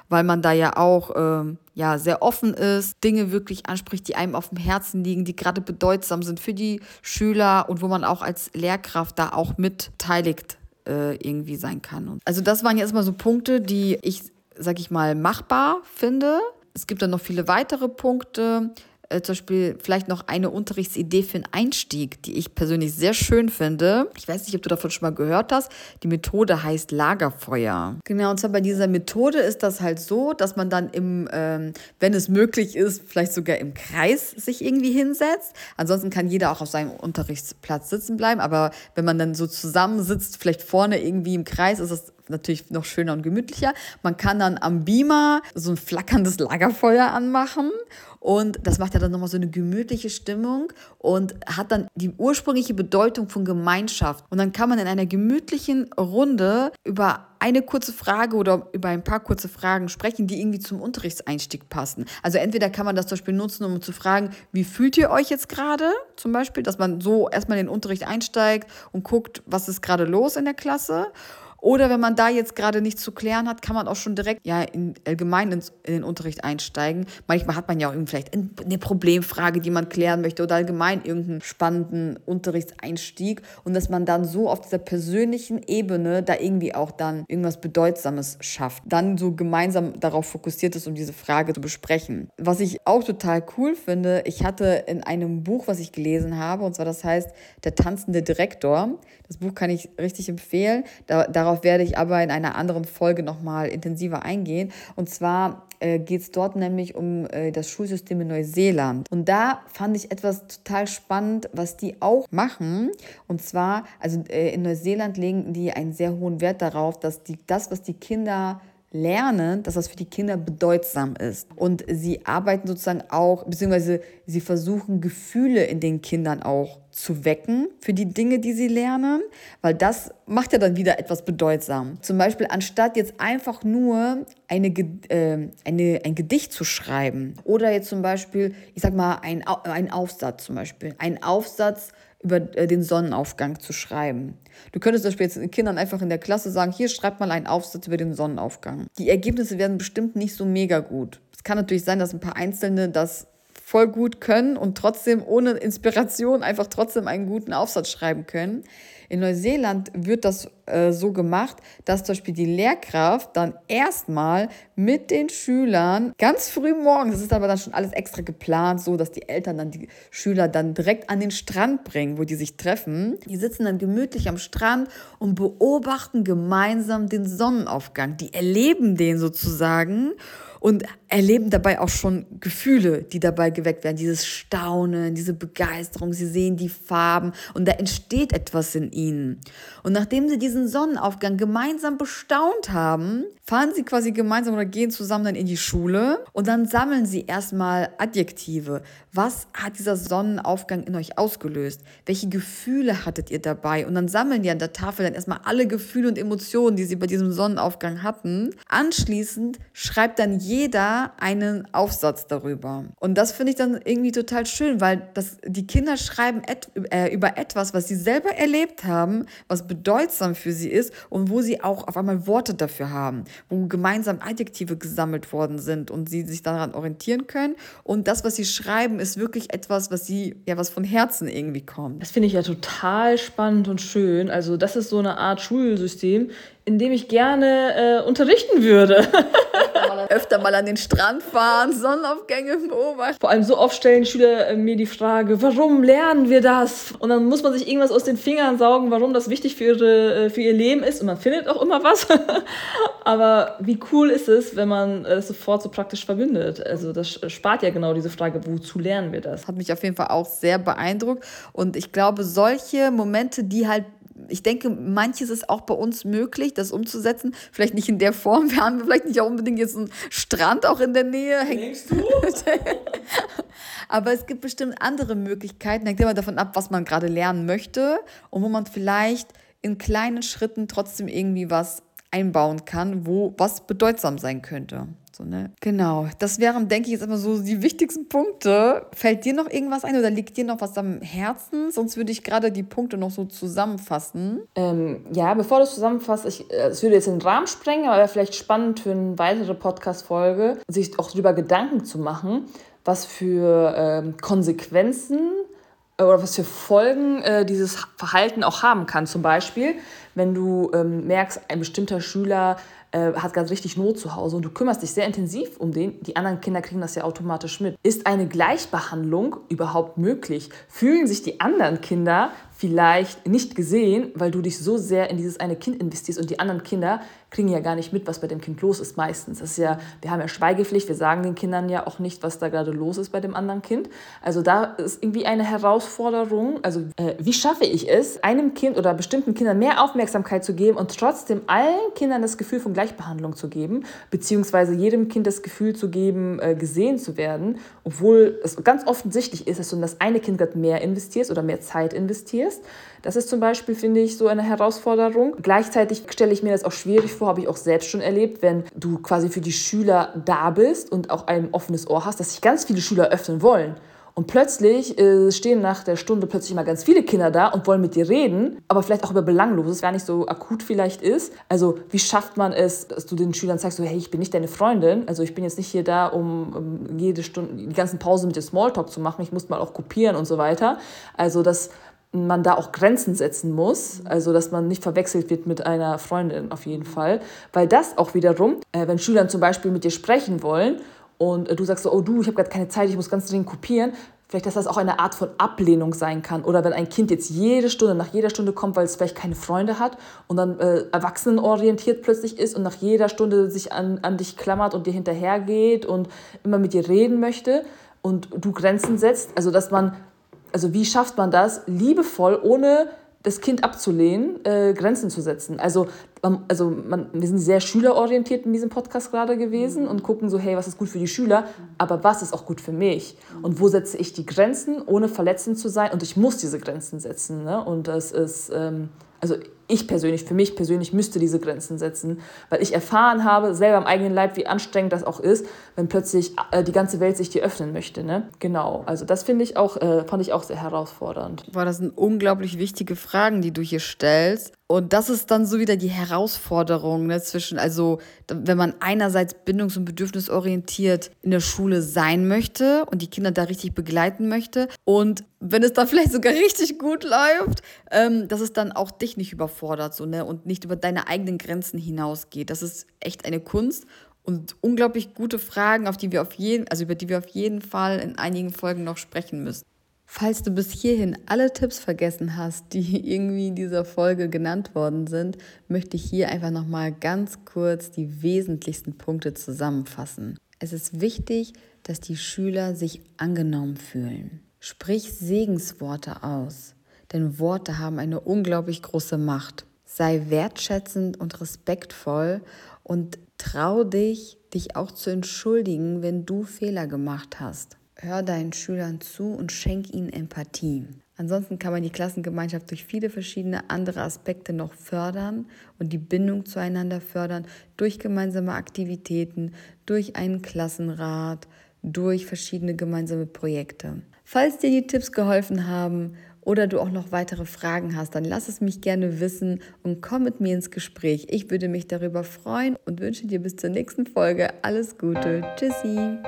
[SPEAKER 1] weil man da ja auch ähm, ja sehr offen ist, Dinge wirklich anspricht, die einem auf dem Herzen liegen, die gerade bedeutsam sind für die Schüler und wo man auch als Lehrkraft da auch mitteiligt äh, irgendwie sein kann. Also das waren jetzt mal so Punkte, die ich, sag ich mal, machbar finde. Es gibt dann noch viele weitere Punkte äh, zum Beispiel vielleicht noch eine Unterrichtsidee für einen Einstieg, die ich persönlich sehr schön finde. Ich weiß nicht, ob du davon schon mal gehört hast. Die Methode heißt Lagerfeuer. Genau, und zwar bei dieser Methode ist das halt so, dass man dann im, ähm, wenn es möglich ist, vielleicht sogar im Kreis sich irgendwie hinsetzt. Ansonsten kann jeder auch auf seinem Unterrichtsplatz sitzen bleiben, aber wenn man dann so zusammensitzt, vielleicht vorne irgendwie im Kreis, ist das natürlich noch schöner und gemütlicher. Man kann dann am Beamer so ein flackerndes Lagerfeuer anmachen und das macht ja dann nochmal so eine gemütliche Stimmung und hat dann die ursprüngliche Bedeutung von Gemeinschaft. Und dann kann man in einer gemütlichen Runde über eine kurze Frage oder über ein paar kurze Fragen sprechen, die irgendwie zum Unterrichtseinstieg passen. Also entweder kann man das zum Beispiel nutzen, um zu fragen, wie fühlt ihr euch jetzt gerade? Zum Beispiel, dass man so erstmal in den Unterricht einsteigt und guckt, was ist gerade los in der Klasse. Oder wenn man da jetzt gerade nichts zu klären hat, kann man auch schon direkt ja in, allgemein ins, in den Unterricht einsteigen. Manchmal hat man ja auch vielleicht eine Problemfrage, die man klären möchte oder allgemein irgendeinen spannenden Unterrichtseinstieg und dass man dann so auf dieser persönlichen Ebene da irgendwie auch dann irgendwas Bedeutsames schafft. Dann so gemeinsam darauf fokussiert ist, um diese Frage zu besprechen. Was ich auch total cool finde, ich hatte in einem Buch, was ich gelesen habe, und zwar das heißt Der tanzende Direktor. Das Buch kann ich richtig empfehlen. Da, darauf Darauf werde ich aber in einer anderen Folge nochmal intensiver eingehen. Und zwar äh, geht es dort nämlich um äh, das Schulsystem in Neuseeland. Und da fand ich etwas total spannend, was die auch machen. Und zwar, also äh, in Neuseeland legen die einen sehr hohen Wert darauf, dass die, das, was die Kinder lernen, dass das für die Kinder bedeutsam ist. Und sie arbeiten sozusagen auch, beziehungsweise sie versuchen Gefühle in den Kindern auch zu wecken für die Dinge, die sie lernen, weil das macht ja dann wieder etwas bedeutsam. Zum Beispiel, anstatt jetzt einfach nur eine, äh, eine, ein Gedicht zu schreiben oder jetzt zum Beispiel, ich sag mal, ein, ein Aufsatz zum Beispiel, ein Aufsatz über äh, den Sonnenaufgang zu schreiben. Du könntest zum Beispiel jetzt den Kindern einfach in der Klasse sagen, hier schreibt mal einen Aufsatz über den Sonnenaufgang. Die Ergebnisse werden bestimmt nicht so mega gut. Es kann natürlich sein, dass ein paar Einzelne das voll gut können und trotzdem ohne Inspiration einfach trotzdem einen guten Aufsatz schreiben können. In Neuseeland wird das äh, so gemacht, dass zum Beispiel die Lehrkraft dann erstmal mit den Schülern ganz früh morgens, das ist aber dann schon alles extra geplant, so dass die Eltern dann die Schüler dann direkt an den Strand bringen, wo die sich treffen. Die sitzen dann gemütlich am Strand und beobachten gemeinsam den Sonnenaufgang. Die erleben den sozusagen und erleben dabei auch schon Gefühle, die dabei geweckt werden. Dieses Staunen, diese Begeisterung, sie sehen die Farben und da entsteht etwas in ihnen. Und nachdem sie diesen Sonnenaufgang gemeinsam bestaunt haben, fahren sie quasi gemeinsam oder gehen zusammen dann in die Schule und dann sammeln sie erstmal Adjektive. Was hat dieser Sonnenaufgang in euch ausgelöst? Welche Gefühle hattet ihr dabei? Und dann sammeln die an der Tafel dann erstmal alle Gefühle und Emotionen, die sie bei diesem Sonnenaufgang hatten. Anschließend schreibt dann jeder einen Aufsatz darüber. Und das finde ich dann irgendwie total schön, weil das, die Kinder schreiben et, äh, über etwas, was sie selber erlebt haben, was bedeutsam für sie ist und wo sie auch auf einmal Worte dafür haben, wo gemeinsam Adjektive gesammelt worden sind und sie sich daran orientieren können. Und das, was sie schreiben, ist wirklich etwas, was sie, ja, was von Herzen irgendwie kommt.
[SPEAKER 2] Das finde ich ja total spannend und schön. Also, das ist so eine Art Schulsystem, in dem ich gerne äh, unterrichten würde.
[SPEAKER 1] öfter mal an den Strand fahren, Sonnenaufgänge beobachten.
[SPEAKER 2] Vor allem so oft stellen Schüler äh, mir die Frage, warum lernen wir das? Und dann muss man sich irgendwas aus den Fingern saugen, warum das wichtig für, ihre, äh, für ihr Leben ist. Und man findet auch immer was. Aber wie cool ist es, wenn man das sofort so praktisch verbindet? Also das spart ja genau diese Frage, wozu lernen wir das?
[SPEAKER 1] Hat mich auf jeden Fall auch sehr beeindruckt. Und ich glaube, solche Momente, die halt ich denke, manches ist auch bei uns möglich, das umzusetzen. Vielleicht nicht in der Form. Wir haben vielleicht nicht auch unbedingt jetzt einen Strand auch in der Nähe. Denkst du? Aber es gibt bestimmt andere Möglichkeiten. Hängt immer davon ab, was man gerade lernen möchte und wo man vielleicht in kleinen Schritten trotzdem irgendwie was einbauen kann, wo was bedeutsam sein könnte. So, ne? Genau, das wären, denke ich, jetzt immer so die wichtigsten Punkte. Fällt dir noch irgendwas ein oder liegt dir noch was am Herzen? Sonst würde ich gerade die Punkte noch so zusammenfassen.
[SPEAKER 2] Ähm, ja, bevor du es zusammenfasst, ich, äh, es würde jetzt den Rahmen sprengen, aber wäre vielleicht spannend für eine weitere Podcast-Folge, sich auch darüber Gedanken zu machen, was für ähm, Konsequenzen äh, oder was für Folgen äh, dieses Verhalten auch haben kann. Zum Beispiel, wenn du ähm, merkst, ein bestimmter Schüler äh, hat gerade richtig Not zu Hause und du kümmerst dich sehr intensiv um den, die anderen Kinder kriegen das ja automatisch mit. Ist eine Gleichbehandlung überhaupt möglich? Fühlen sich die anderen Kinder vielleicht nicht gesehen, weil du dich so sehr in dieses eine Kind investierst und die anderen Kinder kriegen ja gar nicht mit, was bei dem Kind los ist meistens. Das ist ja, wir haben ja Schweigepflicht, wir sagen den Kindern ja auch nicht, was da gerade los ist bei dem anderen Kind. Also da ist irgendwie eine Herausforderung. Also äh, wie schaffe ich es, einem Kind oder bestimmten Kindern mehr Aufmerksamkeit zu geben und trotzdem allen Kindern das Gefühl von Gleichbehandlung zu geben, beziehungsweise jedem Kind das Gefühl zu geben, äh, gesehen zu werden, obwohl es ganz offensichtlich ist, dass du in das eine Kind gerade mehr investierst oder mehr Zeit investierst. Das ist zum Beispiel, finde ich, so eine Herausforderung. Gleichzeitig stelle ich mir das auch schwierig vor, habe ich auch selbst schon erlebt, wenn du quasi für die Schüler da bist und auch ein offenes Ohr hast, dass sich ganz viele Schüler öffnen wollen. Und plötzlich äh, stehen nach der Stunde plötzlich mal ganz viele Kinder da und wollen mit dir reden, aber vielleicht auch über Belangloses, gar nicht so akut vielleicht ist. Also wie schafft man es, dass du den Schülern sagst, so, hey, ich bin nicht deine Freundin, also ich bin jetzt nicht hier da, um, um jede Stunde, die ganzen Pausen mit dir Smalltalk zu machen, ich muss mal auch kopieren und so weiter. Also das man da auch Grenzen setzen muss, also dass man nicht verwechselt wird mit einer Freundin auf jeden Fall, weil das auch wiederum, äh, wenn Schüler zum Beispiel mit dir sprechen wollen und äh, du sagst so, oh du, ich habe gerade keine Zeit, ich muss ganz dringend kopieren, vielleicht, dass das auch eine Art von Ablehnung sein kann. Oder wenn ein Kind jetzt jede Stunde, nach jeder Stunde kommt, weil es vielleicht keine Freunde hat und dann äh, erwachsenenorientiert plötzlich ist und nach jeder Stunde sich an, an dich klammert und dir hinterhergeht und immer mit dir reden möchte und du Grenzen setzt. Also, dass man also wie schafft man das, liebevoll, ohne das Kind abzulehnen, äh, Grenzen zu setzen. Also, man, also man, wir sind sehr schülerorientiert in diesem Podcast gerade gewesen und gucken so, hey, was ist gut für die Schüler, aber was ist auch gut für mich? Und wo setze ich die Grenzen, ohne verletzend zu sein? Und ich muss diese Grenzen setzen. Ne? Und das ist, ähm, also ich persönlich, für mich persönlich müsste diese Grenzen setzen, weil ich erfahren habe, selber am eigenen Leib, wie anstrengend das auch ist, wenn plötzlich äh, die ganze Welt sich dir öffnen möchte. Ne? Genau, also das finde ich auch, äh, fand ich auch sehr herausfordernd.
[SPEAKER 1] Boah, das sind unglaublich wichtige Fragen, die du hier stellst. Und das ist dann so wieder die Herausforderung ne, zwischen, also wenn man einerseits bindungs- und bedürfnisorientiert in der Schule sein möchte und die Kinder da richtig begleiten möchte und wenn es da vielleicht sogar richtig gut läuft, ähm, dass es dann auch dich nicht überfordert überfordert so, ne? und nicht über deine eigenen Grenzen hinausgeht. Das ist echt eine Kunst und unglaublich gute Fragen, auf die wir auf jeden, also über die wir auf jeden Fall in einigen Folgen noch sprechen müssen. Falls du bis hierhin alle Tipps vergessen hast, die irgendwie in dieser Folge genannt worden sind, möchte ich hier einfach noch mal ganz kurz die wesentlichsten Punkte zusammenfassen. Es ist wichtig, dass die Schüler sich angenommen fühlen. Sprich Segensworte aus denn Worte haben eine unglaublich große Macht. Sei wertschätzend und respektvoll und trau dich, dich auch zu entschuldigen, wenn du Fehler gemacht hast. Hör deinen Schülern zu und schenk ihnen Empathie. Ansonsten kann man die Klassengemeinschaft durch viele verschiedene andere Aspekte noch fördern und die Bindung zueinander fördern, durch gemeinsame Aktivitäten, durch einen Klassenrat, durch verschiedene gemeinsame Projekte. Falls dir die Tipps geholfen haben oder du auch noch weitere Fragen hast, dann lass es mich gerne wissen und komm mit mir ins Gespräch. Ich würde mich darüber freuen und wünsche dir bis zur nächsten Folge alles Gute. Tschüssi.